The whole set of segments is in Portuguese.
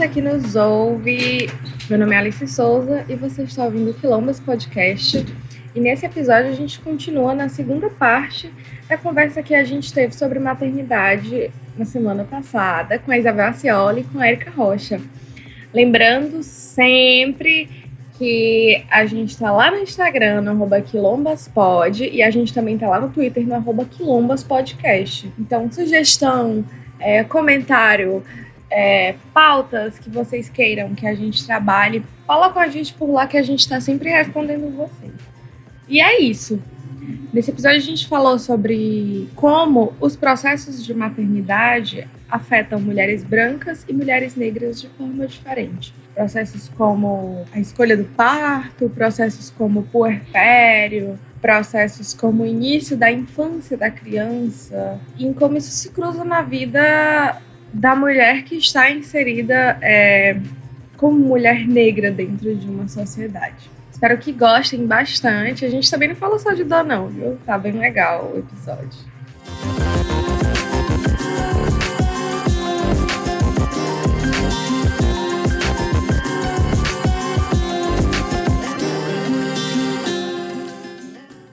você que nos ouve. Meu nome é Alice Souza e você está ouvindo o Quilombas Podcast. E nesse episódio a gente continua na segunda parte da conversa que a gente teve sobre maternidade na semana passada com a Isabel Acioli e com a Erika Rocha. Lembrando sempre que a gente está lá no Instagram, no arroba quilombaspod, e a gente também está lá no Twitter, no arroba quilombaspodcast. Então, sugestão, é, comentário, é, pautas que vocês queiram que a gente trabalhe, fala com a gente por lá que a gente está sempre respondendo vocês. E é isso. Nesse episódio a gente falou sobre como os processos de maternidade afetam mulheres brancas e mulheres negras de forma diferente. Processos como a escolha do parto, processos como o puerpério, processos como o início da infância da criança, e em como isso se cruza na vida da mulher que está inserida é, como mulher negra dentro de uma sociedade. Espero que gostem bastante. A gente também não falou só de dor, não, viu? Tá bem legal o episódio.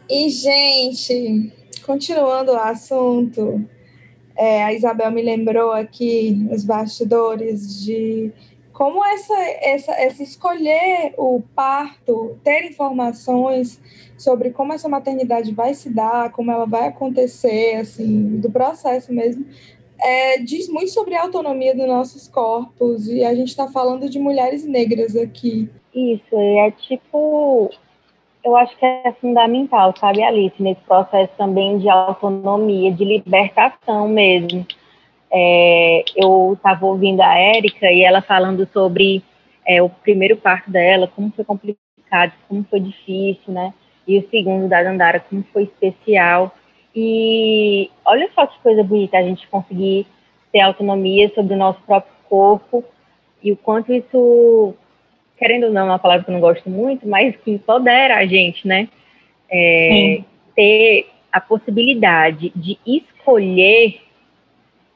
E, gente, continuando o assunto, é, a Isabel me lembrou aqui nos bastidores de como essa, essa, essa escolher o parto, ter informações sobre como essa maternidade vai se dar, como ela vai acontecer, assim, do processo mesmo, é, diz muito sobre a autonomia dos nossos corpos e a gente está falando de mulheres negras aqui. Isso, é tipo eu acho que é fundamental, sabe, Alice, nesse processo também de autonomia, de libertação mesmo. É, eu estava ouvindo a Érica e ela falando sobre é, o primeiro parto dela, como foi complicado, como foi difícil, né? E o segundo da Dandara, como foi especial. E olha só que coisa bonita a gente conseguir ter autonomia sobre o nosso próprio corpo e o quanto isso querendo ou não, é uma palavra que eu não gosto muito, mas que empodera a gente, né? É, ter a possibilidade de escolher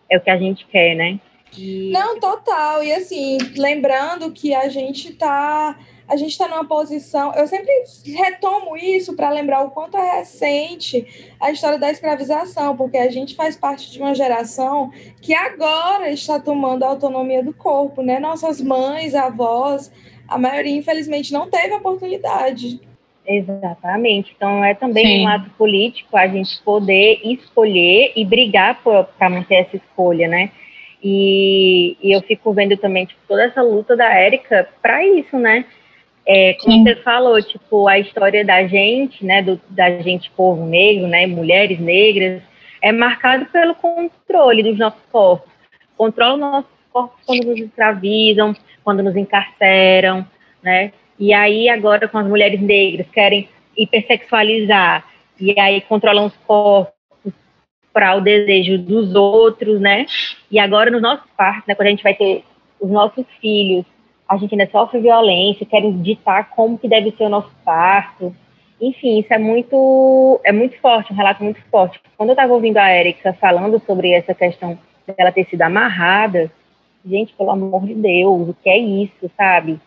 é o que a gente quer, né? E... Não, total. E assim, lembrando que a gente está a gente está numa posição. Eu sempre retomo isso para lembrar o quanto é recente a história da escravização, porque a gente faz parte de uma geração que agora está tomando a autonomia do corpo, né? Nossas mães, avós, a maioria, infelizmente, não teve oportunidade. Exatamente. Então, é também Sim. um ato político a gente poder escolher e brigar para manter essa escolha, né? E, e, eu fico vendo também tipo, toda essa luta da Érica para isso, né? É, como Sim. você falou, tipo, a história da gente, né, do, da gente povo negro, né, mulheres negras, é marcado pelo controle dos nossos corpos. Controla os nossos corpos quando nos escravizam, quando nos encarceram, né? E aí agora com as mulheres negras querem hipersexualizar e aí controlam os corpos para o desejo dos outros, né? E agora nos nossos partos, né, quando a gente vai ter os nossos filhos, a gente ainda sofre violência, querem ditar como que deve ser o nosso parto. Enfim, isso é muito é muito forte, um relato muito forte. Quando eu estava ouvindo a Érica falando sobre essa questão dela ter sido amarrada, Gente, pelo amor de Deus, o que é isso, sabe?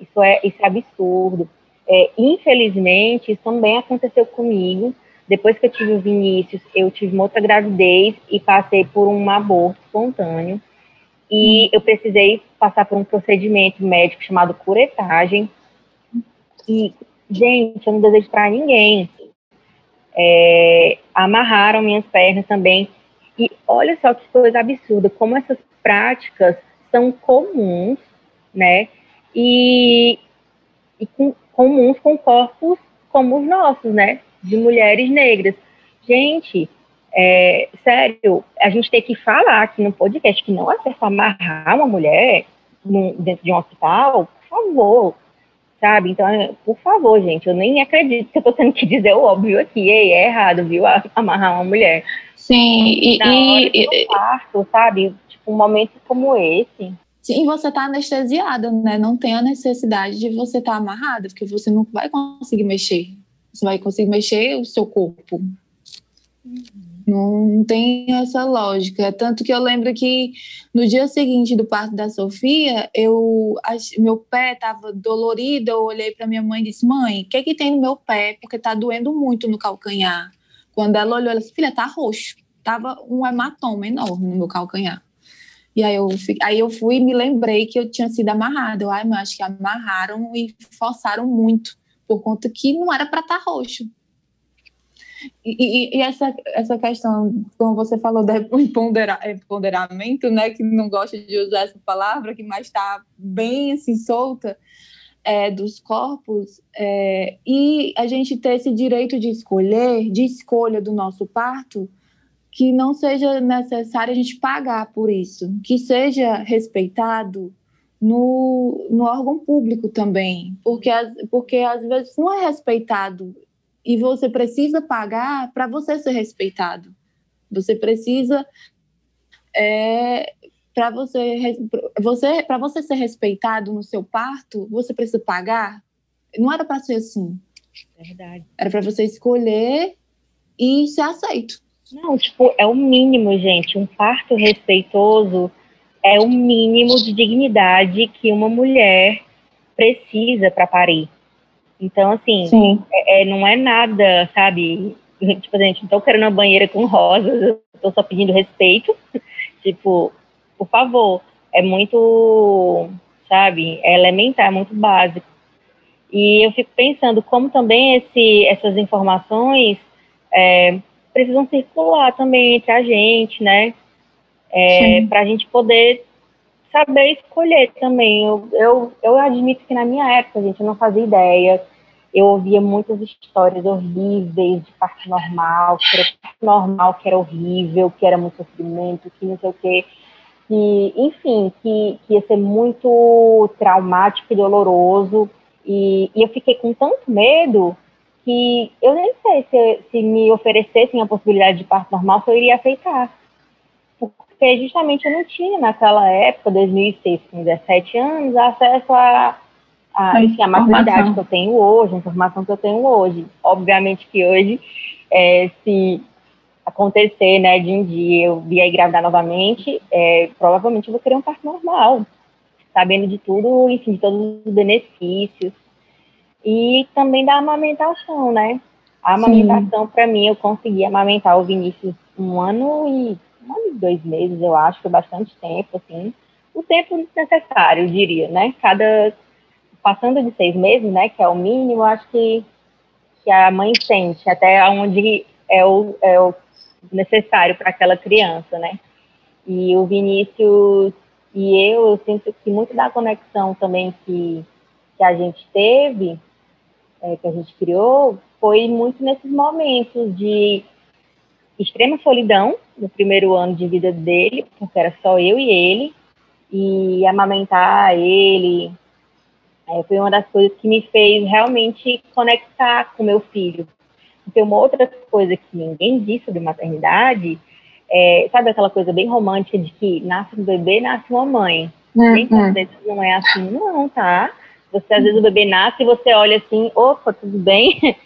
Isso é, isso é absurdo. É, infelizmente, isso também aconteceu comigo. Depois que eu tive o Vinícius, eu tive uma outra gravidez e passei por um aborto espontâneo. E eu precisei passar por um procedimento médico chamado curetagem. E, gente, eu não desejo para ninguém. É, amarraram minhas pernas também. E olha só que coisa absurda, como essas práticas são comuns, né? E, e com, comuns com corpos como os nossos, né? De mulheres negras. Gente, é, sério, a gente tem que falar aqui no podcast que não é certo amarrar uma mulher no, dentro de um hospital, por favor, sabe? Então, é, por favor, gente, eu nem acredito que eu tô tendo que dizer o óbvio aqui, Ei, é errado, viu, amarrar uma mulher. Sim, e... Na e, do parto, sabe? um momento como esse. Sim, você está anestesiada, né? Não tem a necessidade de você estar tá amarrada, porque você não vai conseguir mexer. Você vai conseguir mexer o seu corpo. Não tem essa lógica. Tanto que eu lembro que no dia seguinte do parto da Sofia, eu meu pé estava dolorido. Eu olhei para minha mãe e disse: Mãe, o que, é que tem no meu pé? Porque está doendo muito no calcanhar. Quando ela olhou, ela disse: Filha, tá roxo. Tava um hematoma enorme no meu calcanhar. E aí eu, aí eu fui e me lembrei que eu tinha sido amarrada. Eu, ai, mas acho que amarraram e forçaram muito, por conta que não era para estar tá roxo. E, e, essa, essa questão, como você falou, do empoderamento, né, que não gosta de usar essa palavra, que mais está bem assim solta, é, dos corpos, é, e a gente ter esse direito de escolher, de escolha do nosso parto, que não seja necessário a gente pagar por isso, que seja respeitado no, no órgão público também, porque, porque às vezes não é respeitado e você precisa pagar para você ser respeitado. Você precisa é, para você você para você ser respeitado no seu parto, você precisa pagar. Não era para ser assim. Verdade. Era para você escolher e ser aceito. Não, tipo, é o mínimo, gente. Um parto respeitoso é o mínimo de dignidade que uma mulher precisa para parir. Então, assim, é, é, não é nada, sabe? Tipo, gente, não tô querendo uma banheira com rosas, eu tô só pedindo respeito. tipo, por favor, é muito, sabe, é elementar, é muito básico. E eu fico pensando como também esse, essas informações é, precisam circular também entre a gente, né? É, para a gente poder saber escolher também. Eu, eu, eu admito que na minha época, gente, eu não fazia ideia eu ouvia muitas histórias horríveis de parto normal, que era parto normal, que era horrível, que era muito sofrimento, que não sei o quê. Que, enfim, que, que ia ser muito traumático e doloroso. E, e eu fiquei com tanto medo que eu nem sei se, se me oferecessem a possibilidade de parto normal, se eu iria aceitar. Porque justamente eu não tinha naquela época, 2006, com 17 anos, acesso a a, enfim, a maturidade que eu tenho hoje, a informação que eu tenho hoje. Obviamente que hoje, é, se acontecer, né, de um dia eu vier engravidar novamente, é, provavelmente eu vou querer um parto normal, sabendo de tudo, enfim, de todos os benefícios. E também da amamentação, né? A amamentação, para mim, eu consegui amamentar o Vinícius um ano e um ano e dois meses, eu acho, foi bastante tempo, assim. O tempo necessário, eu diria, né? Cada, passando de seis meses, né, que é o mínimo, acho que, que a mãe sente até onde é o, é o necessário para aquela criança, né? E o Vinícius e eu, eu sinto que muito da conexão também que, que a gente teve, é, que a gente criou, foi muito nesses momentos de extrema solidão no primeiro ano de vida dele, porque era só eu e ele, e amamentar ele, é, foi uma das coisas que me fez realmente conectar com meu filho. Porque uma outra coisa que ninguém diz sobre maternidade, é, sabe aquela coisa bem romântica de que nasce um bebê, nasce uma mãe. Uhum. Gente, às vezes não é assim, não, tá? Você, às vezes, o bebê nasce e você olha assim, opa, tudo bem?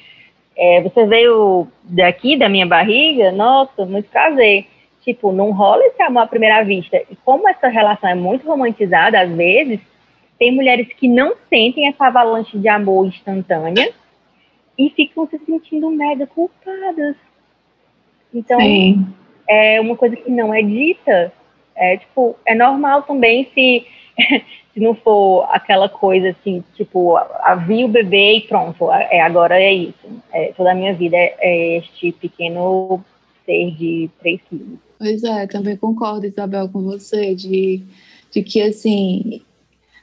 É, você veio daqui, da minha barriga? Nossa, muito prazer. Tipo, não rola esse amor à primeira vista. E como essa relação é muito romantizada, às vezes, tem mulheres que não sentem essa avalanche de amor instantânea e ficam se sentindo mega culpadas. Então, Sim. é uma coisa que não é dita. É, tipo, é normal também se, se não for aquela coisa assim, tipo, vi o bebê e pronto, é, agora é isso. É, toda a minha vida é, é este pequeno ser de 3 quilos. Pois é, também concordo, Isabel, com você, de, de que, assim,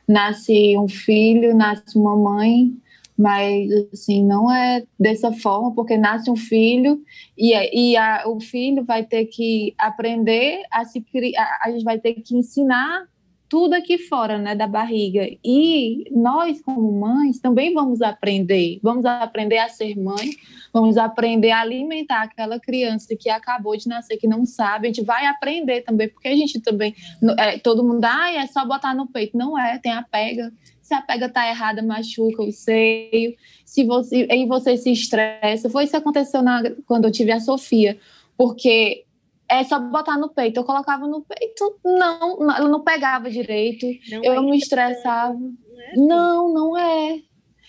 nasce um filho, nasce uma mãe, mas assim não é dessa forma porque nasce um filho e, e a, o filho vai ter que aprender a se criar, a gente vai ter que ensinar tudo aqui fora, né, da barriga. E nós, como mães, também vamos aprender. Vamos aprender a ser mãe, vamos aprender a alimentar aquela criança que acabou de nascer, que não sabe. A gente vai aprender também, porque a gente também, é, todo mundo, ah, é só botar no peito. Não é, tem a pega. Se a pega tá errada, machuca o seio. Se você, aí você se estressa. Foi isso que aconteceu na, quando eu tive a Sofia porque é só botar no peito. Eu colocava no peito, não, ela não pegava direito, não eu é me estressava. Não, é assim. não, não é.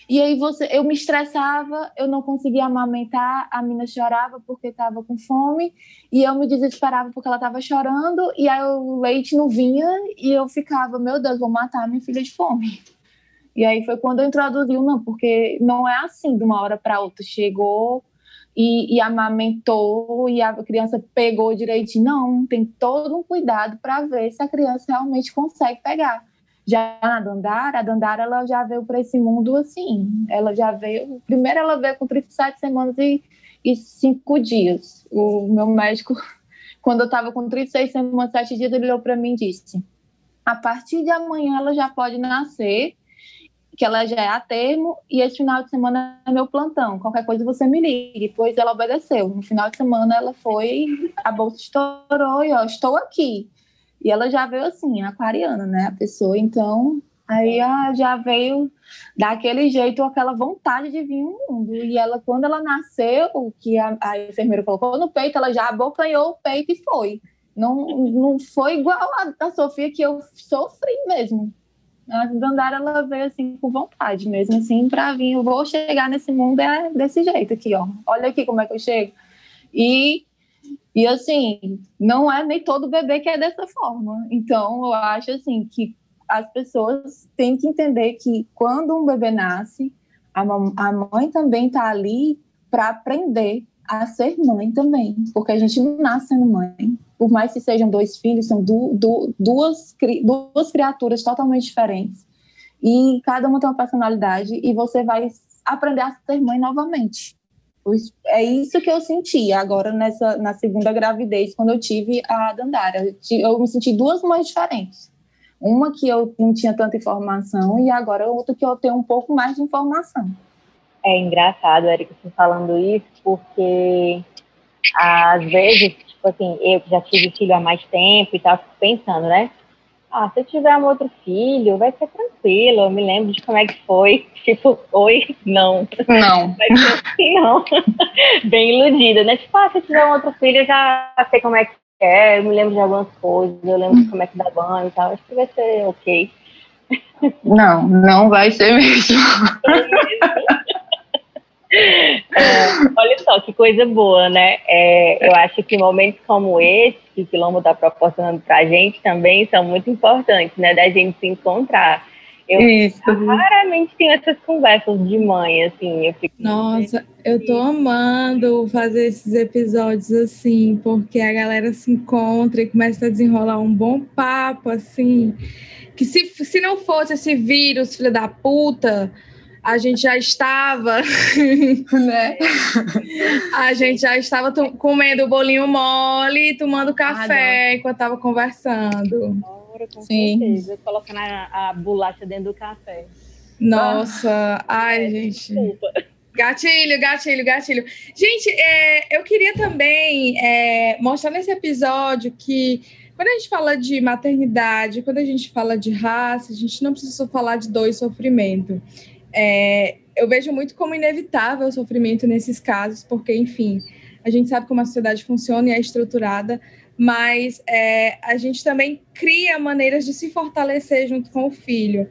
E aí você, eu me estressava, eu não conseguia amamentar, a menina chorava porque estava com fome, e eu me desesperava porque ela estava chorando, e aí o leite não vinha, e eu ficava, meu Deus, vou matar minha filha de fome. E aí foi quando eu introduzi o não, porque não é assim de uma hora para outra. Chegou e, e, amamentou e a criança pegou direitinho. Não, tem todo um cuidado para ver se a criança realmente consegue pegar. Já na Dandara, a Dandara ela já veio para esse mundo assim. Ela já veio. Primeiro, ela veio com 37 semanas e, e 5 dias. O meu médico, quando eu estava com 36 semanas, 7 dias, ele olhou para mim e disse: a partir de amanhã ela já pode nascer que ela já é a termo, e esse final de semana é meu plantão. Qualquer coisa você me ligue. Pois ela obedeceu. No final de semana ela foi, a bolsa estourou e ó, estou aqui. E ela já veio assim, aquariana, né? A pessoa, então, aí já veio daquele jeito, aquela vontade de vir no mundo. E ela, quando ela nasceu, que a, a enfermeira colocou no peito, ela já abocanhou o peito e foi. Não, não foi igual a, a Sofia, que eu sofri mesmo. A Dandara, ela veio assim com vontade mesmo, assim, para vir. Eu vou chegar nesse mundo é desse jeito aqui, ó. Olha aqui como é que eu chego. E e assim, não é nem todo bebê que é dessa forma. Então, eu acho assim que as pessoas têm que entender que quando um bebê nasce, a, a mãe também está ali para aprender a ser mãe também, porque a gente não nasce sendo mãe. Por mais que sejam dois filhos, são du, du, duas, duas criaturas totalmente diferentes. E cada uma tem uma personalidade e você vai aprender a ser mãe novamente. É isso que eu senti agora nessa na segunda gravidez, quando eu tive a Dandara. Eu me senti duas mães diferentes. Uma que eu não tinha tanta informação e agora outra que eu tenho um pouco mais de informação. É engraçado, Erika, você falando isso, porque às vezes, tipo assim, eu que já tive filho há mais tempo e tal, fico pensando, né? Ah, se eu tiver um outro filho, vai ser tranquilo. Eu me lembro de como é que foi. Tipo, oi, não. Não. Vai ser assim, não. Bem iludida, né? Tipo, ah, se eu tiver um outro filho, eu já sei como é que é. Eu me lembro de algumas coisas, eu lembro de como é que dá banho e tal. Acho que vai ser ok. Não, não vai ser mesmo. É, olha só que coisa boa, né? É, eu acho que momentos como esse que o Quilombo está proporcionando para a gente também são muito importantes, né? Da gente se encontrar. Eu Isso. raramente tenho essas conversas de mãe, assim. Eu fico Nossa, eu tô amando fazer esses episódios assim, porque a galera se encontra e começa a desenrolar um bom papo, assim. Que se, se não fosse esse vírus, filho da puta, a gente já estava, né? a gente já estava comendo bolinho mole, tomando café ah, enquanto estava conversando. com Sim. certeza. Colocando a, a bolacha dentro do café. Nossa, ah, ai, é, gente. Desculpa. Gatilho, gatilho, gatilho. Gente, é, eu queria também é, mostrar nesse episódio que quando a gente fala de maternidade, quando a gente fala de raça, a gente não precisa falar de dor e sofrimento. É, eu vejo muito como inevitável o sofrimento nesses casos, porque, enfim, a gente sabe como a sociedade funciona e é estruturada, mas é, a gente também cria maneiras de se fortalecer junto com o filho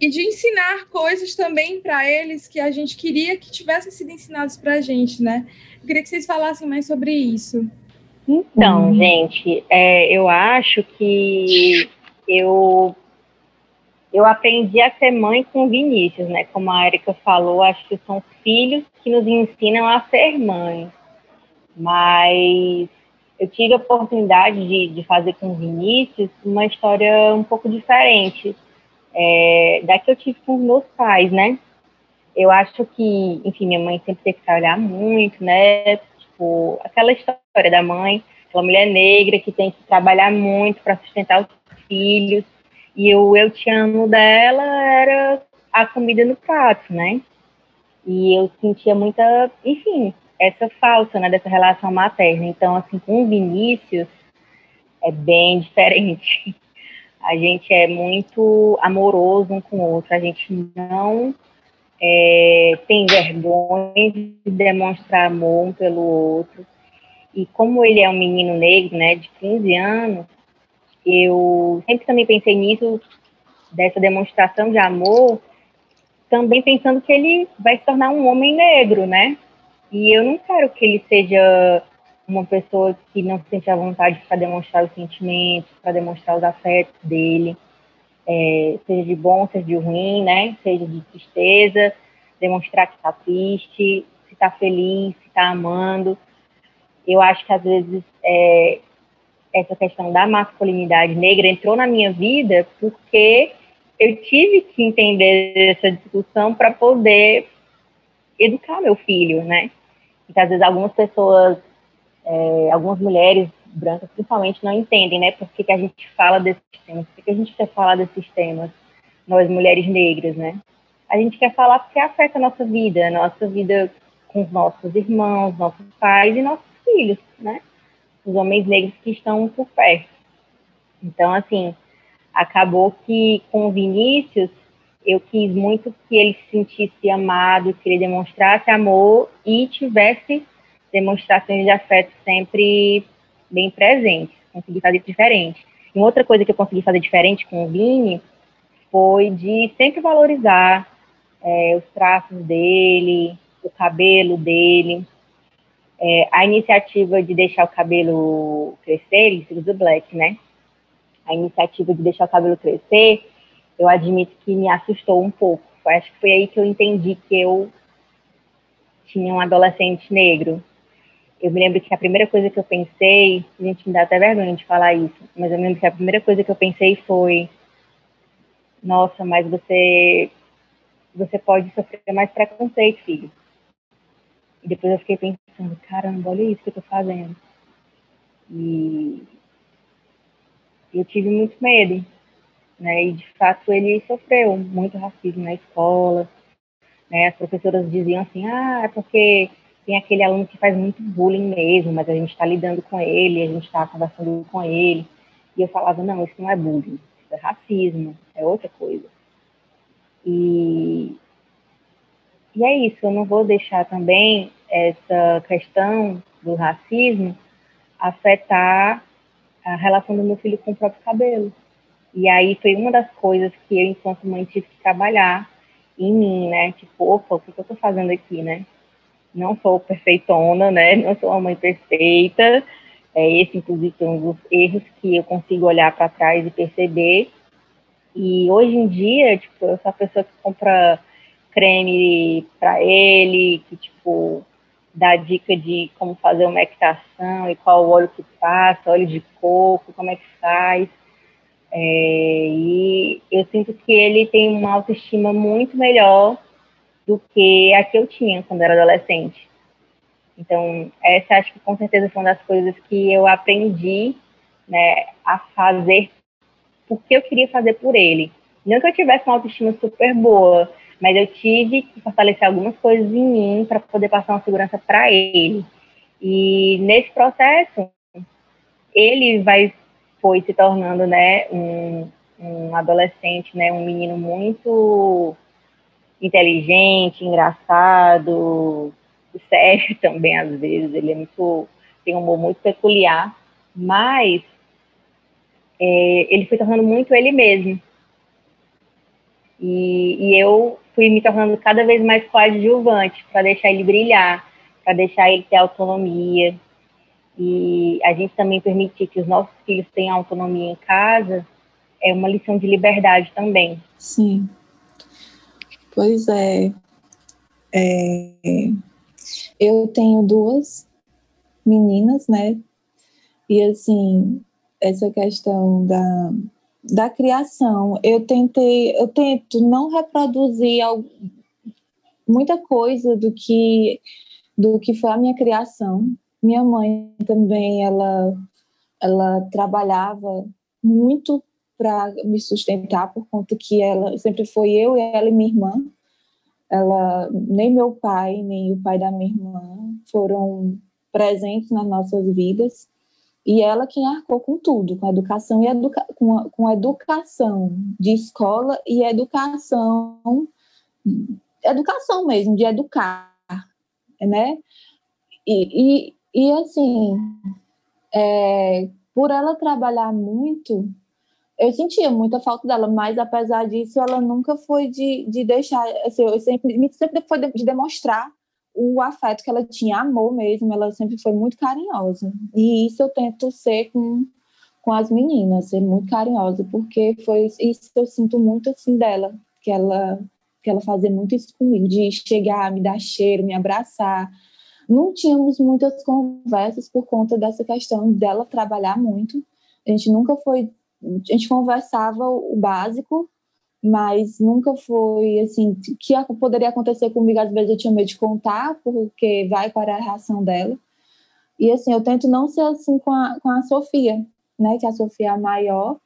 e de ensinar coisas também para eles que a gente queria que tivessem sido ensinados para a gente, né? Eu queria que vocês falassem mais sobre isso. Então, gente, é, eu acho que eu eu aprendi a ser mãe com Vinícius, né? Como a Erika falou, acho que são filhos que nos ensinam a ser mãe. Mas eu tive a oportunidade de, de fazer com Vinícius uma história um pouco diferente é, da que eu tive com os meus pais, né? Eu acho que, enfim, minha mãe sempre teve que trabalhar muito, né? Tipo, aquela história da mãe, aquela mulher negra que tem que trabalhar muito para sustentar os filhos e o eu te amo dela era a comida no prato, né? E eu sentia muita, enfim, essa falta, né, dessa relação materna. Então, assim, com o Vinícius é bem diferente. A gente é muito amoroso um com o outro, a gente não é, tem vergonha de demonstrar amor um pelo outro. E como ele é um menino negro, né, de 15 anos, eu sempre também pensei nisso, dessa demonstração de amor, também pensando que ele vai se tornar um homem negro, né? E eu não quero que ele seja uma pessoa que não sente a vontade para demonstrar os sentimentos, para demonstrar os afetos dele, é, seja de bom, seja de ruim, né? Seja de tristeza, demonstrar que está triste, se está feliz, se está amando. Eu acho que às vezes é, essa questão da masculinidade negra entrou na minha vida porque eu tive que entender essa discussão para poder educar meu filho, né? Porque às vezes algumas pessoas, é, algumas mulheres brancas principalmente, não entendem, né? Por que, que a gente fala desses temas, por que, que a gente quer falar desses temas, nós mulheres negras, né? A gente quer falar porque afeta a nossa vida, a nossa vida com os nossos irmãos, nossos pais e nossos filhos, né? Os homens negros que estão por perto. Então, assim, acabou que com o Vinícius eu quis muito que ele se sentisse amado, que ele demonstrasse amor e tivesse demonstrações de afeto sempre bem presentes. Consegui fazer diferente. E outra coisa que eu consegui fazer diferente com o Vini foi de sempre valorizar é, os traços dele, o cabelo dele. É, a iniciativa de deixar o cabelo crescer, ele usa black, né? a iniciativa de deixar o cabelo crescer, eu admito que me assustou um pouco. Acho que foi aí que eu entendi que eu tinha um adolescente negro. Eu me lembro que a primeira coisa que eu pensei, gente me dá até vergonha de falar isso, mas eu me lembro que a primeira coisa que eu pensei foi: nossa, mas você você pode sofrer mais preconceito, filho. E depois eu fiquei pensando, caramba, olha isso que eu tô fazendo. E eu tive muito medo, né? E de fato ele sofreu muito racismo na escola, né? As professoras diziam assim, ah, é porque tem aquele aluno que faz muito bullying mesmo, mas a gente está lidando com ele, a gente está conversando com ele. E eu falava, não, isso não é bullying, isso é racismo, é outra coisa. E, e é isso, eu não vou deixar também essa questão do racismo afetar a relação do meu filho com o próprio cabelo. E aí foi uma das coisas que eu, enquanto mãe, tive que trabalhar em mim, né? Tipo, opa, o que eu tô fazendo aqui, né? Não sou perfeitona, né? Não sou uma mãe perfeita. É, esse, inclusive, é um dos erros que eu consigo olhar para trás e perceber. E hoje em dia, tipo, eu sou a pessoa que compra creme para ele, que, tipo, dar dica de como fazer uma equitação e qual óleo que passa, óleo de coco, como é que faz. É, e eu sinto que ele tem uma autoestima muito melhor do que a que eu tinha quando era adolescente. Então, essa acho que com certeza foi uma das coisas que eu aprendi né, a fazer porque eu queria fazer por ele. Não que eu tivesse uma autoestima super boa, mas eu tive que fortalecer algumas coisas em mim para poder passar uma segurança para ele. E nesse processo, ele vai foi se tornando, né, um, um adolescente, né, um menino muito inteligente, engraçado, sério também às vezes. Ele é muito tem um humor muito peculiar, mas é, ele foi tornando muito ele mesmo. E, e eu fui me tornando cada vez mais coadjuvante para deixar ele brilhar, para deixar ele ter autonomia. E a gente também permitir que os nossos filhos tenham autonomia em casa é uma lição de liberdade também. Sim. Pois é. é. Eu tenho duas meninas, né? E assim, essa questão da da criação. Eu tentei, eu tento não reproduzir muita coisa do que do que foi a minha criação. Minha mãe também, ela ela trabalhava muito para me sustentar por conta que ela sempre foi eu e ela e minha irmã. Ela nem meu pai nem o pai da minha irmã foram presentes nas nossas vidas. E ela quem arcou com tudo, com a educação e educa com, a, com a educação de escola e educação educação mesmo, de educar, né? E, e, E assim, é, por ela trabalhar muito, eu sentia muita falta dela, mas apesar disso, ela nunca foi de, de deixar, assim, eu sempre, sempre foi de, de demonstrar o afeto que ela tinha, amor mesmo, ela sempre foi muito carinhosa. E isso eu tento ser com, com as meninas, ser muito carinhosa, porque foi isso que eu sinto muito assim dela, que ela que ela fazia muito isso comigo, de chegar, me dar cheiro, me abraçar. Não tínhamos muitas conversas por conta dessa questão dela trabalhar muito. A gente nunca foi a gente conversava o básico, mas nunca foi assim, que poderia acontecer comigo, às vezes eu tinha medo de contar, porque vai para a reação dela. E assim, eu tento não ser assim com a, com a Sofia, né, que a Sofia é a maior,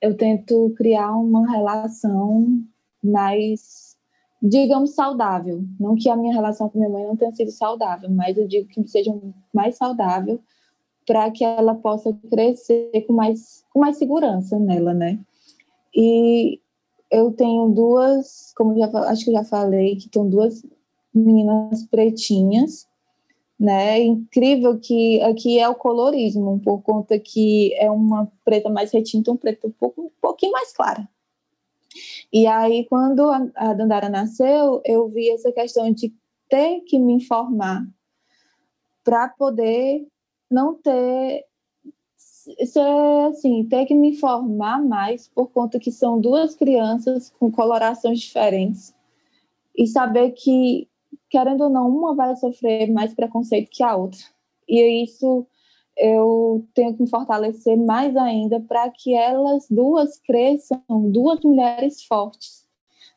eu tento criar uma relação mais, digamos, saudável. Não que a minha relação com minha mãe não tenha sido saudável, mas eu digo que seja mais saudável para que ela possa crescer com mais, com mais segurança nela, né? E eu tenho duas, como já acho que já falei, que estão duas meninas pretinhas, né? Incrível que aqui é o colorismo, por conta que é uma preta mais retinta, um preto um, pouco, um pouquinho mais clara. E aí, quando a, a Dandara nasceu, eu vi essa questão de ter que me informar para poder não ter ser assim, ter que me informar mais por conta que são duas crianças com colorações diferentes e saber que querendo ou não uma vai sofrer mais preconceito que a outra. E isso eu tenho que me fortalecer mais ainda para que elas duas cresçam, duas mulheres fortes,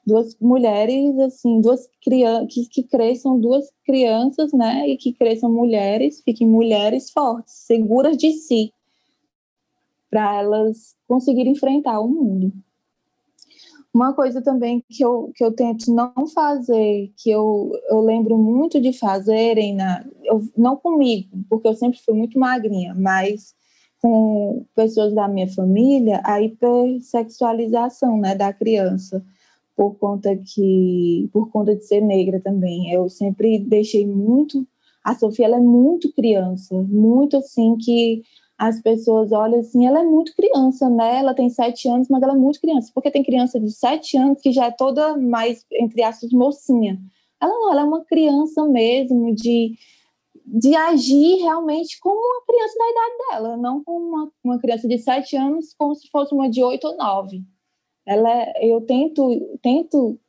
duas mulheres, assim, duas crianças, que, que cresçam duas crianças, né, e que cresçam mulheres, fiquem mulheres fortes, seguras de si, para elas conseguirem enfrentar o mundo. Uma coisa também que eu, que eu tento não fazer, que eu, eu lembro muito de fazerem, na, eu, não comigo, porque eu sempre fui muito magrinha, mas com pessoas da minha família, a hipersexualização né, da criança por conta que por conta de ser negra também. Eu sempre deixei muito a Sofia ela é muito criança, muito assim que as pessoas olham assim, ela é muito criança, né? Ela tem sete anos, mas ela é muito criança, porque tem criança de sete anos que já é toda mais, entre aspas, mocinha. Ela não, ela é uma criança mesmo, de, de agir realmente como uma criança da idade dela, não como uma, uma criança de sete anos, como se fosse uma de oito ou nove ela, é, eu tento, tento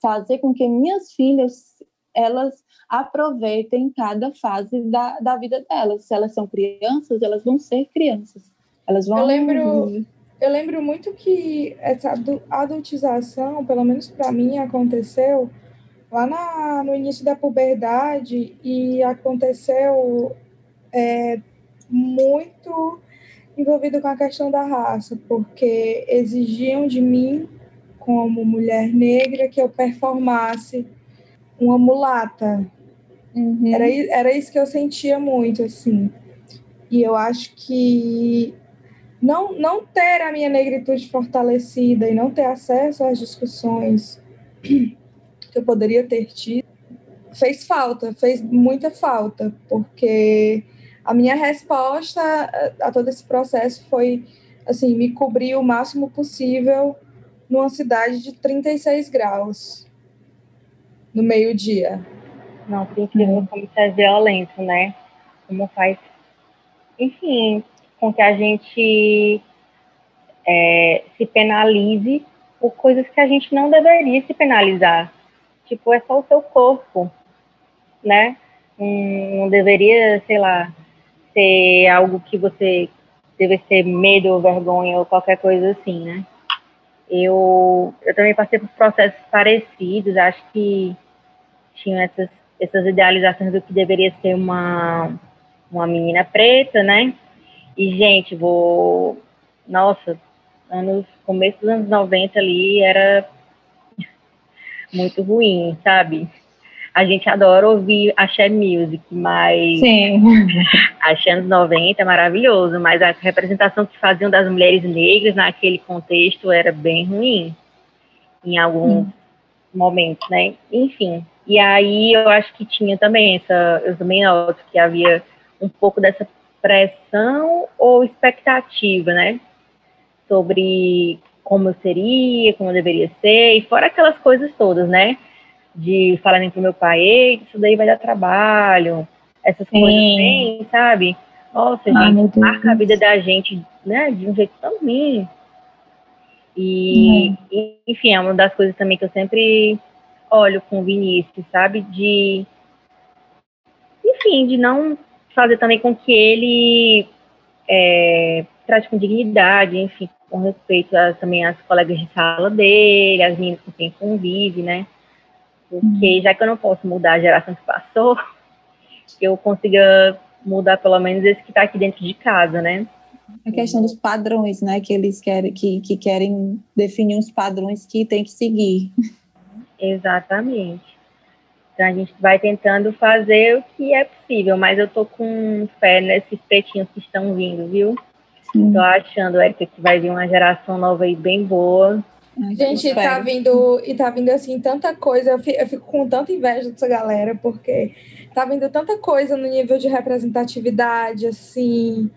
fazer com que minhas filhas elas aproveitem cada fase da, da vida delas. Se elas são crianças, elas vão ser crianças. Elas vão. Eu lembro, eu lembro muito que essa adultização, pelo menos para mim, aconteceu lá na, no início da puberdade e aconteceu é, muito envolvido com a questão da raça, porque exigiam de mim, como mulher negra, que eu performasse uma mulata. Uhum. Era, era isso que eu sentia muito, assim. E eu acho que não, não ter a minha negritude fortalecida e não ter acesso às discussões que eu poderia ter tido fez falta, fez muita falta, porque a minha resposta a todo esse processo foi assim me cobrir o máximo possível numa cidade de 36 graus no meio-dia. Não, por incrível como isso é violento, né? Como faz, enfim, com que a gente é, se penalize por coisas que a gente não deveria se penalizar. Tipo, é só o seu corpo, né? não deveria, sei lá, ser algo que você deve ter medo ou vergonha ou qualquer coisa assim, né? Eu, eu também passei por processos parecidos, acho que tinham essas, essas idealizações do que deveria ser uma, uma menina preta, né? E, gente, vou. Nossa, anos, começo dos anos 90 ali era muito ruim, sabe? a gente adora ouvir axé music, mas Sim. axé anos 90 é maravilhoso, mas a representação que faziam das mulheres negras naquele contexto era bem ruim em alguns hum. momentos, né? Enfim, e aí eu acho que tinha também essa, eu também noto que havia um pouco dessa pressão ou expectativa, né? Sobre como eu seria, como eu deveria ser, e fora aquelas coisas todas, né? De falarem pro meu pai, isso daí vai dar trabalho, essas Sim. coisas assim, sabe? Nossa, Ai, gente, marca a vida da gente, né, de um jeito tão ruim. E, uhum. enfim, é uma das coisas também que eu sempre olho com o Vinícius, sabe? De, enfim, de não fazer também com que ele é, trate com dignidade, enfim, com respeito a, também às colegas de sala dele, às meninas com quem convive, né? Porque uhum. já que eu não posso mudar a geração que passou, que eu consiga mudar pelo menos esse que está aqui dentro de casa, né? A questão dos padrões, né? Que eles querem, que, que querem definir os padrões que tem que seguir. Exatamente. Então a gente vai tentando fazer o que é possível, mas eu tô com fé nesses pretinhos que estão vindo, viu? Sim. Tô achando, Érica, que vai vir uma geração nova aí bem boa. Gente, tá vindo, e tá vindo assim tanta coisa, eu fico, eu fico com tanta inveja dessa galera, porque tá vindo tanta coisa no nível de representatividade, assim,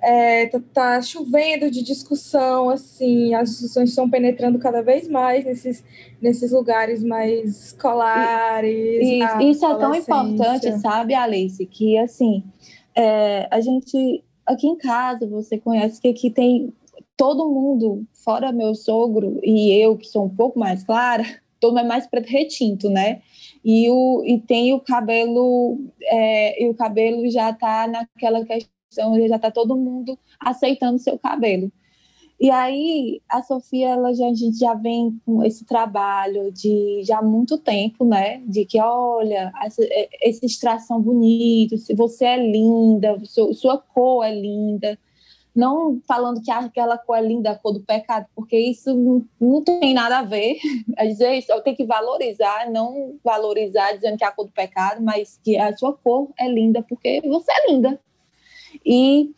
é, tá, tá, chovendo de discussão, assim, as discussões estão penetrando cada vez mais nesses, nesses lugares mais escolares. E, isso é tão importante, sabe, Alice, que assim, é, a gente aqui em casa você conhece que aqui tem todo mundo, fora meu sogro e eu, que sou um pouco mais clara, todo mundo é mais preto retinto, né? e, o, e tem o cabelo, é, e o cabelo já está naquela questão, já está todo mundo aceitando seu cabelo. E aí a Sofia, ela já, a gente já vem com esse trabalho de já há muito tempo, né? De que olha, essa, é, esses traços são bonitos, se você é linda, sua cor é linda, não falando que aquela cor é linda, a cor do pecado, porque isso não, não tem nada a ver. Dizer isso, eu tenho que valorizar, não valorizar dizendo que é a cor do pecado, mas que a sua cor é linda porque você é linda. E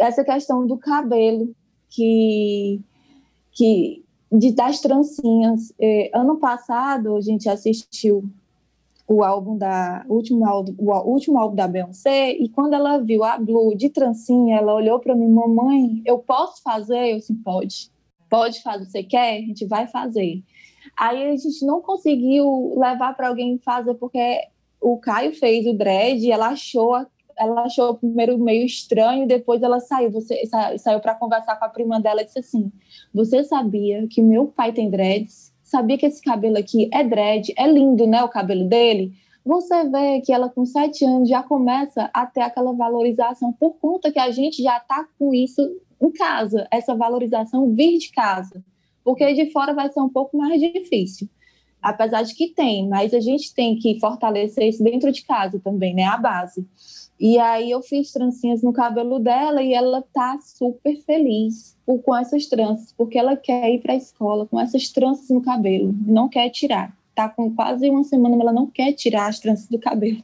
essa questão do cabelo, que, que de, das trancinhas. Eh, ano passado, a gente assistiu o álbum da o último álbum, o último álbum da Beyoncé e quando ela viu a Blue de trancinha, ela olhou para mim, mamãe, eu posso fazer? Eu disse, pode. Pode fazer, você quer? A gente vai fazer. Aí a gente não conseguiu levar para alguém fazer porque o Caio fez o dread e ela achou ela achou primeiro meio estranho, depois ela saiu, você saiu para conversar com a prima dela e disse assim: "Você sabia que meu pai tem dreads?" sabia que esse cabelo aqui é dread, é lindo, né, o cabelo dele, você vê que ela com sete anos já começa a ter aquela valorização por conta que a gente já está com isso em casa, essa valorização vir de casa, porque de fora vai ser um pouco mais difícil, apesar de que tem, mas a gente tem que fortalecer isso dentro de casa também, né, a base. E aí eu fiz trancinhas no cabelo dela e ela tá super feliz com essas tranças, porque ela quer ir para a escola com essas tranças no cabelo, não quer tirar. Tá com quase uma semana, ela não quer tirar as tranças do cabelo.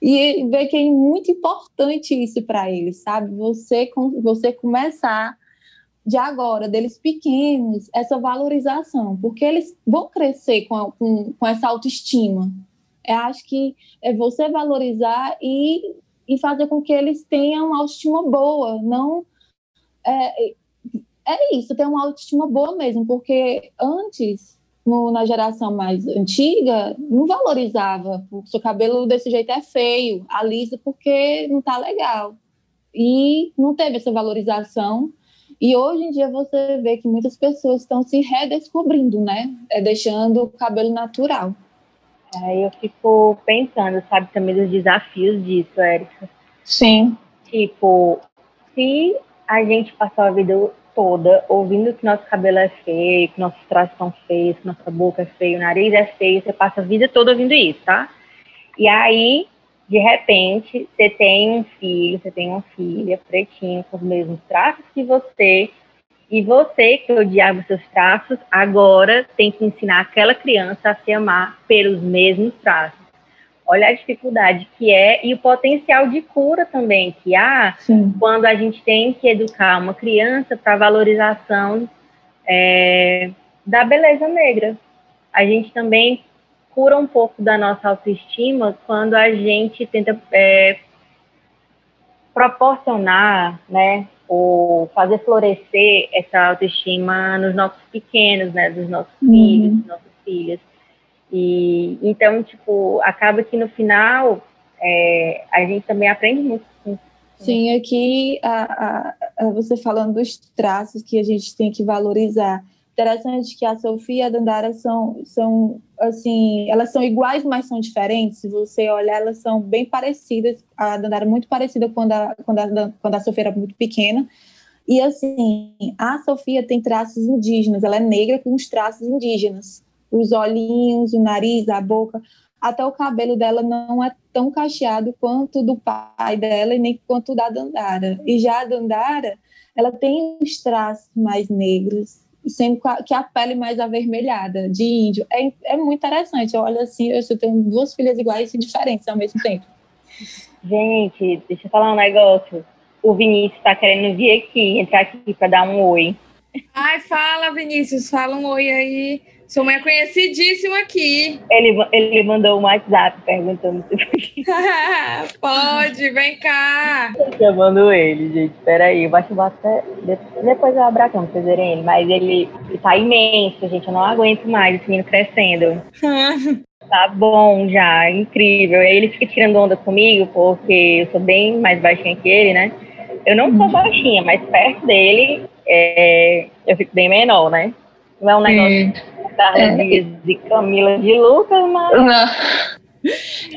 E ver que é muito importante isso para eles, sabe? Você, você começar de agora, deles pequenos, essa valorização, porque eles vão crescer com, com, com essa autoestima, eu acho que é você valorizar e, e fazer com que eles tenham uma autoestima boa, não é, é isso, ter uma autoestima boa mesmo, porque antes, no, na geração mais antiga, não valorizava, o seu cabelo desse jeito é feio, alisa porque não tá legal. E não teve essa valorização. E hoje em dia você vê que muitas pessoas estão se redescobrindo, né? É deixando o cabelo natural. Aí eu fico pensando, sabe, também dos desafios disso, Érica. Sim. Tipo, se a gente passou a vida toda ouvindo que nosso cabelo é feio, que nossos traços são feios, que nossa boca é feia, o nariz é feio, você passa a vida toda ouvindo isso, tá? E aí, de repente, você tem um filho, você tem uma filha pretinho com os mesmos traços que você, e você, que odiava seus traços, agora tem que ensinar aquela criança a se amar pelos mesmos traços. Olha a dificuldade que é e o potencial de cura também que há Sim. quando a gente tem que educar uma criança para a valorização é, da beleza negra. A gente também cura um pouco da nossa autoestima quando a gente tenta é, proporcionar, né, ou fazer florescer essa autoestima nos nossos pequenos, né, dos nossos uhum. filhos, das nossas filhas. E então, tipo, acaba que no final é, a gente também aprende muito. Sim, aqui a, a, a você falando dos traços que a gente tem que valorizar. Interessante que a Sofia e a Dandara são, são assim, elas são iguais, mas são diferentes. Se você olhar, elas são bem parecidas. A Dandara é muito parecida quando a, quando a, quando a Sofia era muito pequena. E assim, a Sofia tem traços indígenas, ela é negra com os traços indígenas. Os olhinhos, o nariz, a boca, até o cabelo dela não é tão cacheado quanto do pai dela e nem quanto da Dandara. E já a Dandara, ela tem os traços mais negros, sendo que a pele mais avermelhada, de índio. É, é muito interessante. Olha assim, eu tenho duas filhas iguais e diferentes ao mesmo tempo. Gente, deixa eu falar um negócio. O Vinícius está querendo vir aqui, entrar aqui para dar um oi. Ai, fala, Vinícius, fala um oi aí. Sua mãe é conhecidíssima aqui. Ele, ele mandou um WhatsApp perguntando se Pode, vem cá. Tô chamando ele, gente. Peraí, eu acho que até. Depois eu abro a câmera pra vocês verem ele. Mas ele, ele tá imenso, gente. Eu não aguento mais esse menino crescendo. tá bom já, incrível. Aí ele fica tirando onda comigo, porque eu sou bem mais baixinha que ele, né? Eu não sou uhum. baixinha, mas perto dele é, eu fico bem menor, né? Não é um negócio Carla é. Dias e Camila de Lucas, mas. Não.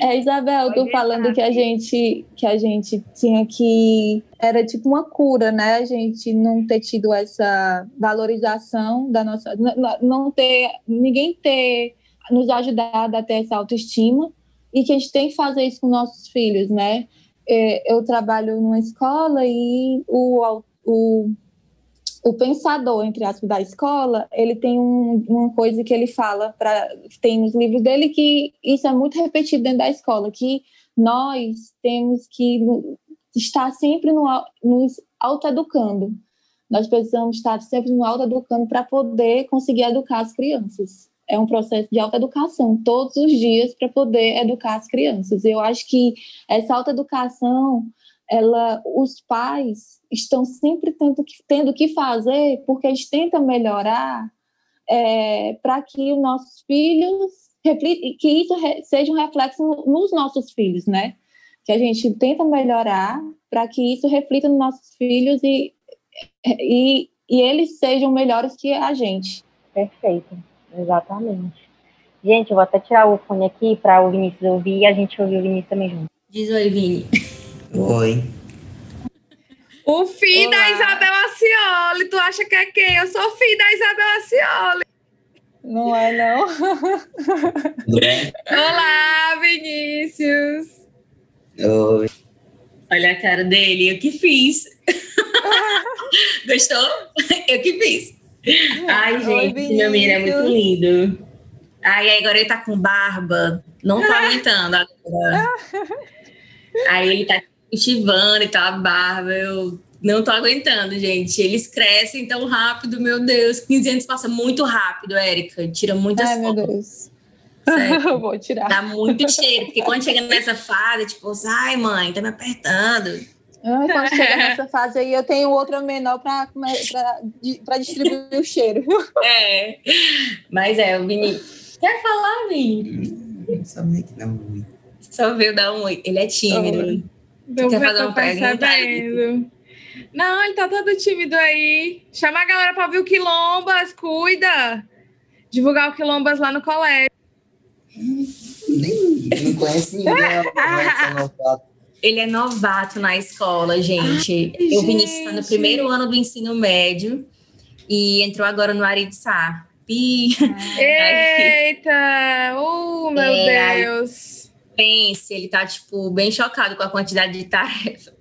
É, Isabel, tô falando que a gente que a gente tinha que era tipo uma cura, né? A gente não ter tido essa valorização da nossa não ter ninguém ter nos ajudado a ter essa autoestima e que a gente tem que fazer isso com nossos filhos, né? É, eu trabalho numa escola e o, o o pensador, entre aspas, da escola, ele tem um, uma coisa que ele fala, pra, tem nos livros dele, que isso é muito repetido dentro da escola, que nós temos que estar sempre no, nos autoeducando. Nós precisamos estar sempre no autoeducando para poder conseguir educar as crianças. É um processo de autoeducação, todos os dias, para poder educar as crianças. Eu acho que essa autoeducação ela, os pais estão sempre tendo que, tendo que fazer porque a gente tenta melhorar é, para que os nossos filhos reflitam, que isso re, seja um reflexo nos nossos filhos, né? Que a gente tenta melhorar para que isso reflita nos nossos filhos e, e, e eles sejam melhores que a gente. Perfeito, exatamente. Gente, eu vou até tirar o fone aqui para o Vinícius ouvir e a gente ouvir o Vinícius também junto. Diz oi, Vini. Oi. O filho Olá. da Isabel Acioli. Tu acha que é quem? Eu sou filho da Isabel Acioli. Não é, não. Olá, Vinícius. Oi. Olha a cara dele, eu que fiz. Gostou? Eu que fiz. Ai, gente, Oi, meu menino é muito lindo. Ai, agora ele tá com barba. Não tô aguentando agora. Aí ele tá cultivando e tal, a barba. Eu não tô aguentando, gente. Eles crescem tão rápido, meu Deus. 15 anos passa muito rápido, Érica. Tira muitas Ai, fotos. meu Deus. Sério. Vou tirar. Dá muito cheiro, porque quando chega nessa fase, tipo, ai, mãe, tá me apertando. Ah, quando chega nessa fase aí, eu tenho outra menor para distribuir o cheiro. É. Mas é, o Vini. Quer falar, Vini? Só veio que não Só veio dar um oi. Ele é tímido. Deu Quer fazer uma pergunta? Não, ele tá todo tímido aí. Chama a galera pra ver o Quilombas, cuida. Divulgar o Quilombas lá no colégio. Nem não conhece ninguém. ele é novato na escola, gente. Ai, o Vinícius está no primeiro ano do ensino médio e entrou agora no Aritsá. Eita! Oh, meu é, Deus! Pense, ele tá, tipo, bem chocado com a quantidade de tarefa.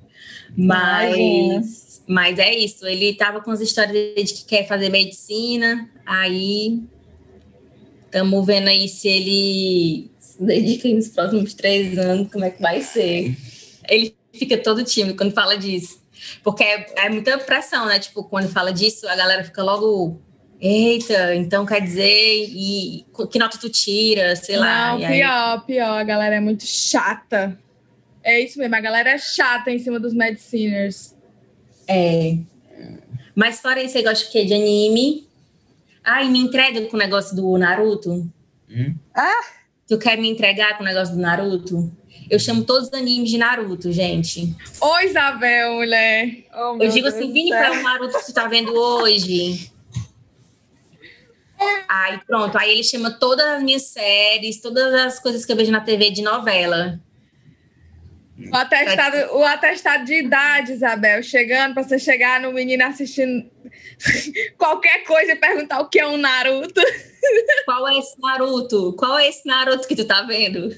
Mas, mas é isso, ele tava com as histórias de que quer fazer medicina, aí estamos vendo aí se ele se dedica nos próximos três anos, como é que vai ser. Ele fica todo tímido quando fala disso. Porque é, é muita pressão, né? Tipo, quando fala disso, a galera fica logo Eita, então quer dizer, e que nota tu tira, sei Não, lá. pior, aí... pior, a galera é muito chata. É isso mesmo, a galera é chata em cima dos mediciners. É. Mas fora isso, você gosta de quê? De anime? Ai, me entrega com o negócio do Naruto. Hum? Ah! Tu quer me entregar com o negócio do Naruto? Eu chamo todos os animes de Naruto, gente. Ô, Isabel, mulher. Oh, meu Eu digo Deus assim, Vini, céu. qual é o Naruto que tu tá vendo hoje? Aí pronto, aí ele chama todas as minhas séries, todas as coisas que eu vejo na TV de novela. O atestado, o atestado de idade, Isabel, chegando para você chegar no menino assistindo qualquer coisa e perguntar o que é um Naruto. Qual é esse Naruto? Qual é esse Naruto que tu tá vendo?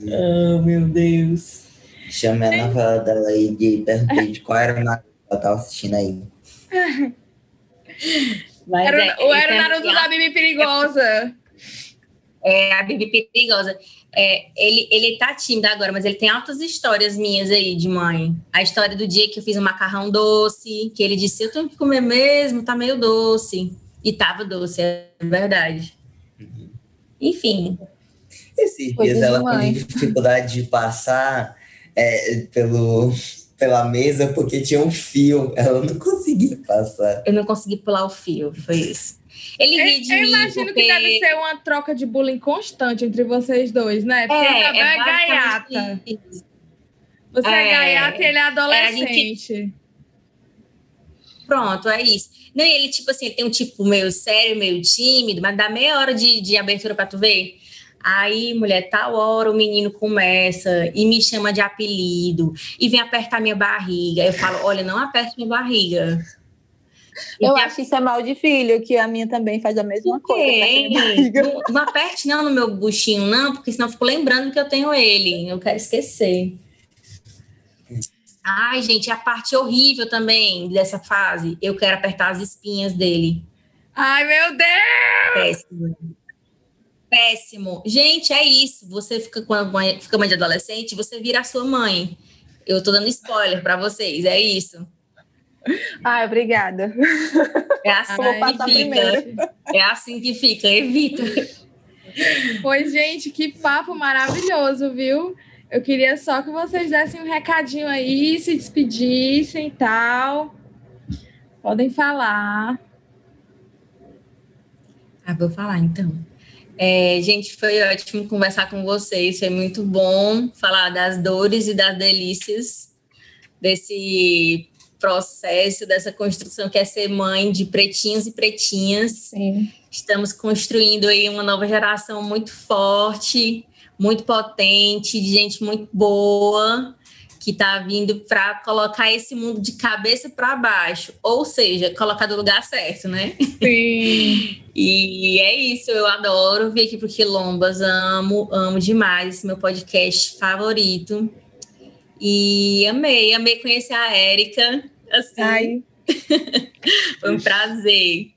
oh, meu Deus. Chamei a novela dela aí e perguntei de qual era o Naruto que ela tava assistindo aí. Mas Era, é, o- era o ele Naruto da Bibi Perigosa. É a Bibi perigosa. É, ele, ele tá tímido agora, mas ele tem altas histórias minhas aí de mãe. A história do dia que eu fiz um macarrão doce, que ele disse: Eu tenho que comer mesmo, tá meio doce. E tava doce, é verdade. Enfim, Esses dias ela teve dificuldade de passar é, pelo, pela mesa porque tinha um fio. Ela não conseguia passar. eu não consegui pular o fio, foi isso. Ele Eu, ri de eu mim imagino porque... que deve ser uma troca de bullying constante entre vocês dois, né? Porque É, é, é gaiata. isso. Você é, É. gaiata e ele é a adolescente. Pronto, é isso. Não, e ele, tipo assim, tem um tipo meio sério, meio tímido, mas dá meia hora de, de abertura pra tu ver. Aí, mulher, tal hora o menino começa e me chama de apelido e vem apertar minha barriga. Eu falo, olha, não aperte minha barriga. E Eu tem- acho isso é mal de filho, que a minha também faz a mesma coisa. Não, não aperte não no meu buchinho, não, porque senão eu fico lembrando que eu tenho ele. Eu quero esquecer. Ai, gente, a parte horrível também dessa fase, eu quero apertar as espinhas dele. Ai, meu Deus! Péssimo. Péssimo. Gente, é isso. Você fica com a mãe, fica mãe de adolescente, você vira a sua mãe. Eu tô dando spoiler pra vocês, é isso. Ai, obrigada. É assim que fica. primeiro. É assim que fica, evita. Pois, gente, que papo maravilhoso, viu? Eu queria só que vocês dessem um recadinho aí, se despedissem e tal. Podem falar. Ah, vou falar então. É, gente, foi ótimo conversar com vocês. Foi muito bom falar das dores e das delícias desse processo, dessa construção que é ser mãe de pretinhos e pretinhas. Sim. Estamos construindo aí uma nova geração muito forte, muito potente, de gente muito boa, que está vindo para colocar esse mundo de cabeça para baixo, ou seja, colocar do lugar certo, né? Sim. E é isso, eu adoro vir aqui pro Quilombas, amo, amo demais esse meu podcast favorito. E amei, amei conhecer a Érica. Assim, Ai, foi um prazer.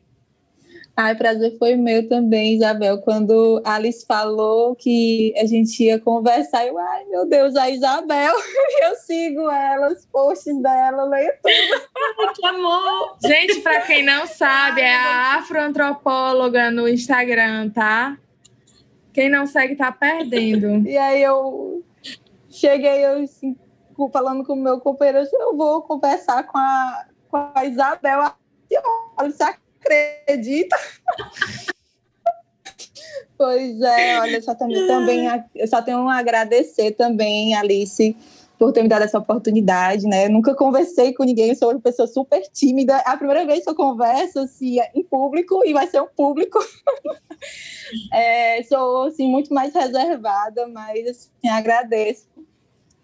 Ai, prazer foi meu também, Isabel. Quando a Alice falou que a gente ia conversar, eu, ai, meu Deus, a Isabel, eu sigo ela, os posts dela, eu leio tudo. Que amor! Gente, para quem não sabe, é a afroantropóloga no Instagram, tá? Quem não segue tá perdendo. E aí eu cheguei, eu assim, falando com o meu companheiro, eu disse, eu vou conversar com a, com a Isabel. Olha, você acredita? pois é, olha, só também, também eu só tenho a agradecer também, Alice, por ter me dado essa oportunidade, né? Eu nunca conversei com ninguém, eu sou uma pessoa super tímida. É a primeira vez que eu converso assim, em público e vai ser um público. É, sou assim, muito mais reservada, mas assim, agradeço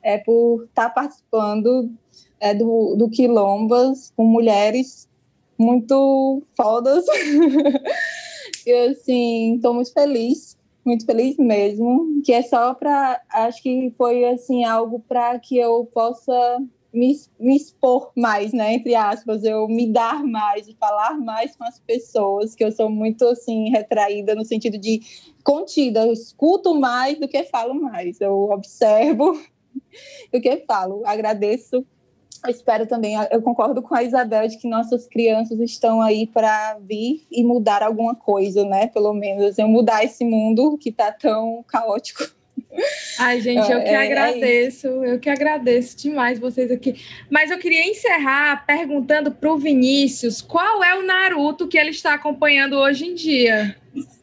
é, por estar participando é, do, do Quilombas com mulheres muito fodas. e assim, estou muito feliz, muito feliz mesmo, que é só para, acho que foi assim algo para que eu possa me, me expor mais, né, entre aspas, eu me dar mais, e falar mais com as pessoas, que eu sou muito assim retraída no sentido de contida, eu escuto mais do que falo mais, eu observo do que falo. Agradeço. Eu espero também, eu concordo com a Isabel de que nossas crianças estão aí para vir e mudar alguma coisa, né? Pelo menos, eu mudar esse mundo que está tão caótico. Ai, gente, eu que é, é agradeço, é eu que agradeço demais vocês aqui. Mas eu queria encerrar perguntando para o Vinícius qual é o Naruto que ele está acompanhando hoje em dia.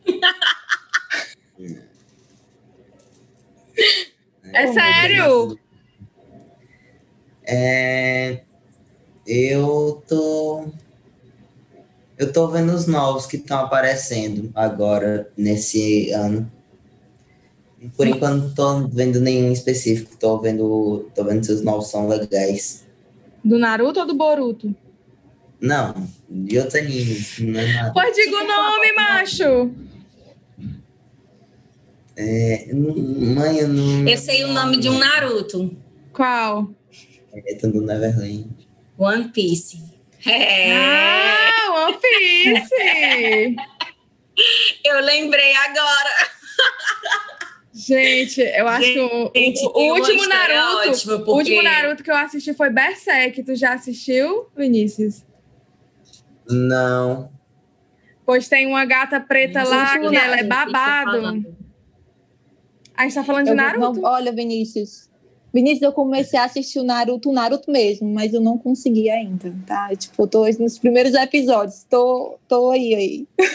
é sério? É, eu tô eu tô vendo os novos que estão aparecendo agora nesse ano. Por enquanto não tô vendo nenhum específico, tô vendo, tô vendo se os novos são legais. Do Naruto ou do Boruto? Não, de outros animes. Não é Pois diga o nome, macho! É, mãe, eu não. Eu sei o nome de um Naruto. Qual? É, do Neverland. One Piece. É. Ah, One Piece! eu lembrei agora. Gente, eu acho Gente, que o, o último Naruto, ótimo, porque... o último Naruto que eu assisti foi Berserk. Tu já assistiu, Vinícius? Não. Pois tem uma gata preta lá que ela é babado. A gente tá falando de Naruto. Não, olha, Vinícius. Vinícius, eu comecei a assistir o Naruto, o Naruto mesmo, mas eu não consegui ainda, tá? Tipo, eu tô nos primeiros episódios. Tô, tô aí, aí.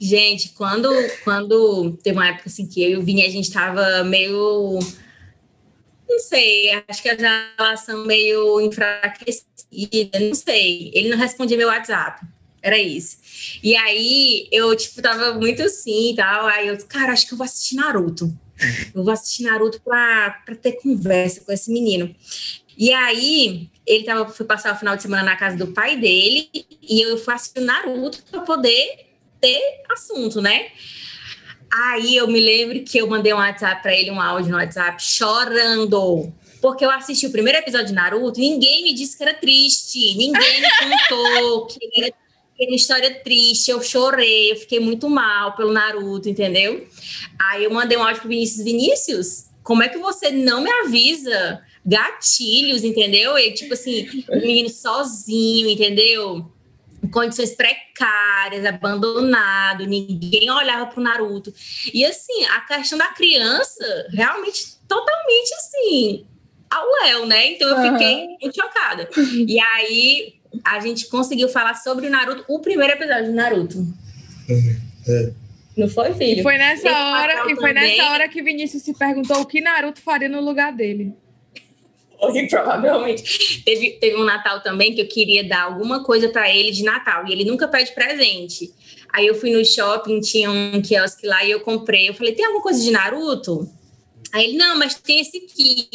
Gente, quando, quando teve uma época assim que eu e o Vini, a gente tava meio. Não sei, acho que a relação meio enfraquecida, não sei. Ele não respondia meu WhatsApp. Era isso. E aí eu, tipo, tava muito assim e tal. Aí eu, cara, acho que eu vou assistir Naruto. Eu vou assistir Naruto pra ter conversa com esse menino. E aí, ele tava, fui passar o final de semana na casa do pai dele e eu fui assistir Naruto para poder ter assunto, né? Aí eu me lembro que eu mandei um WhatsApp para ele, um áudio no WhatsApp, chorando. Porque eu assisti o primeiro episódio de Naruto, ninguém me disse que era triste, ninguém me contou que era, uma história triste. Eu chorei, eu fiquei muito mal pelo Naruto, entendeu? Aí eu mandei um áudio pro Vinícius Vinícius, como é que você não me avisa? Gatilhos, entendeu? E, tipo assim, o menino sozinho, entendeu? condições precárias, abandonado, ninguém olhava para o Naruto. E assim, a questão da criança realmente totalmente assim ao Léo, né? Então eu fiquei uhum. muito chocada. E aí a gente conseguiu falar sobre o Naruto, o primeiro episódio do Naruto. Não foi, filho? E foi nessa hora, e foi nessa hora que Vinícius se perguntou o que Naruto faria no lugar dele. Foi, provavelmente. Teve, teve um Natal também que eu queria dar alguma coisa para ele de Natal e ele nunca pede presente. Aí eu fui no shopping, tinha um quiosque lá e eu comprei. Eu falei: tem alguma coisa de Naruto? Aí ele: não, mas tem esse aqui.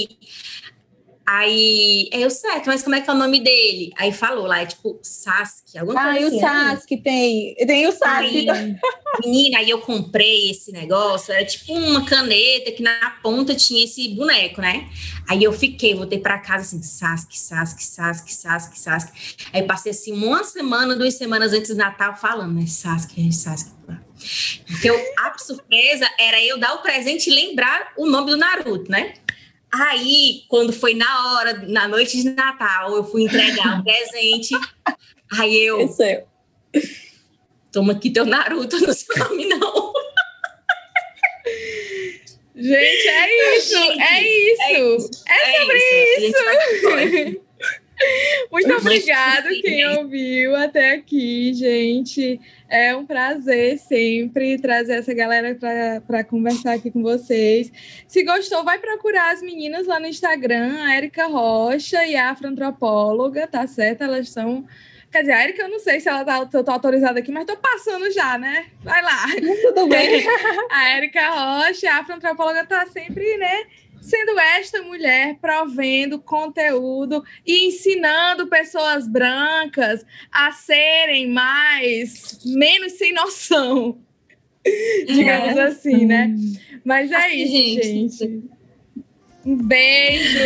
Aí, é o certo, mas como é que é o nome dele? Aí falou lá, é tipo Sasuke, alguma ah, coisa assim. Ah, o Sasuke tem, tem o Sasuke. Aí, menina, aí eu comprei esse negócio, era tipo uma caneta que na ponta tinha esse boneco, né? Aí eu fiquei, voltei para casa assim, Sasuke, Sasuke, Sasuke, Sasuke, Sasuke. Aí passei assim uma semana, duas semanas antes do Natal falando, né? Sasuke, Sasuke. Porque eu, a surpresa era eu dar o presente e lembrar o nome do Naruto, né? Aí, quando foi na hora, na noite de Natal, eu fui entregar um presente. Aí eu. Isso é. Toma aqui teu Naruto, não sei nome, não. Gente, é isso, é, isso. é isso. É, sobre isso. isso. Muito obrigado quem ouviu até aqui, gente. É um prazer sempre trazer essa galera para conversar aqui com vocês. Se gostou, vai procurar as meninas lá no Instagram, a Erika Rocha e a Afroantropóloga, tá certo? Elas são. Quer dizer, a Erika, eu não sei se ela tá, tô, autorizada aqui, mas tô passando já, né? Vai lá. Tudo bem. a Erika Rocha, a Afroantropóloga, tá sempre, né? Sendo esta mulher provendo conteúdo e ensinando pessoas brancas a serem mais menos sem noção. Digamos é. assim, né? Mas é isso, gente. gente. Um beijo!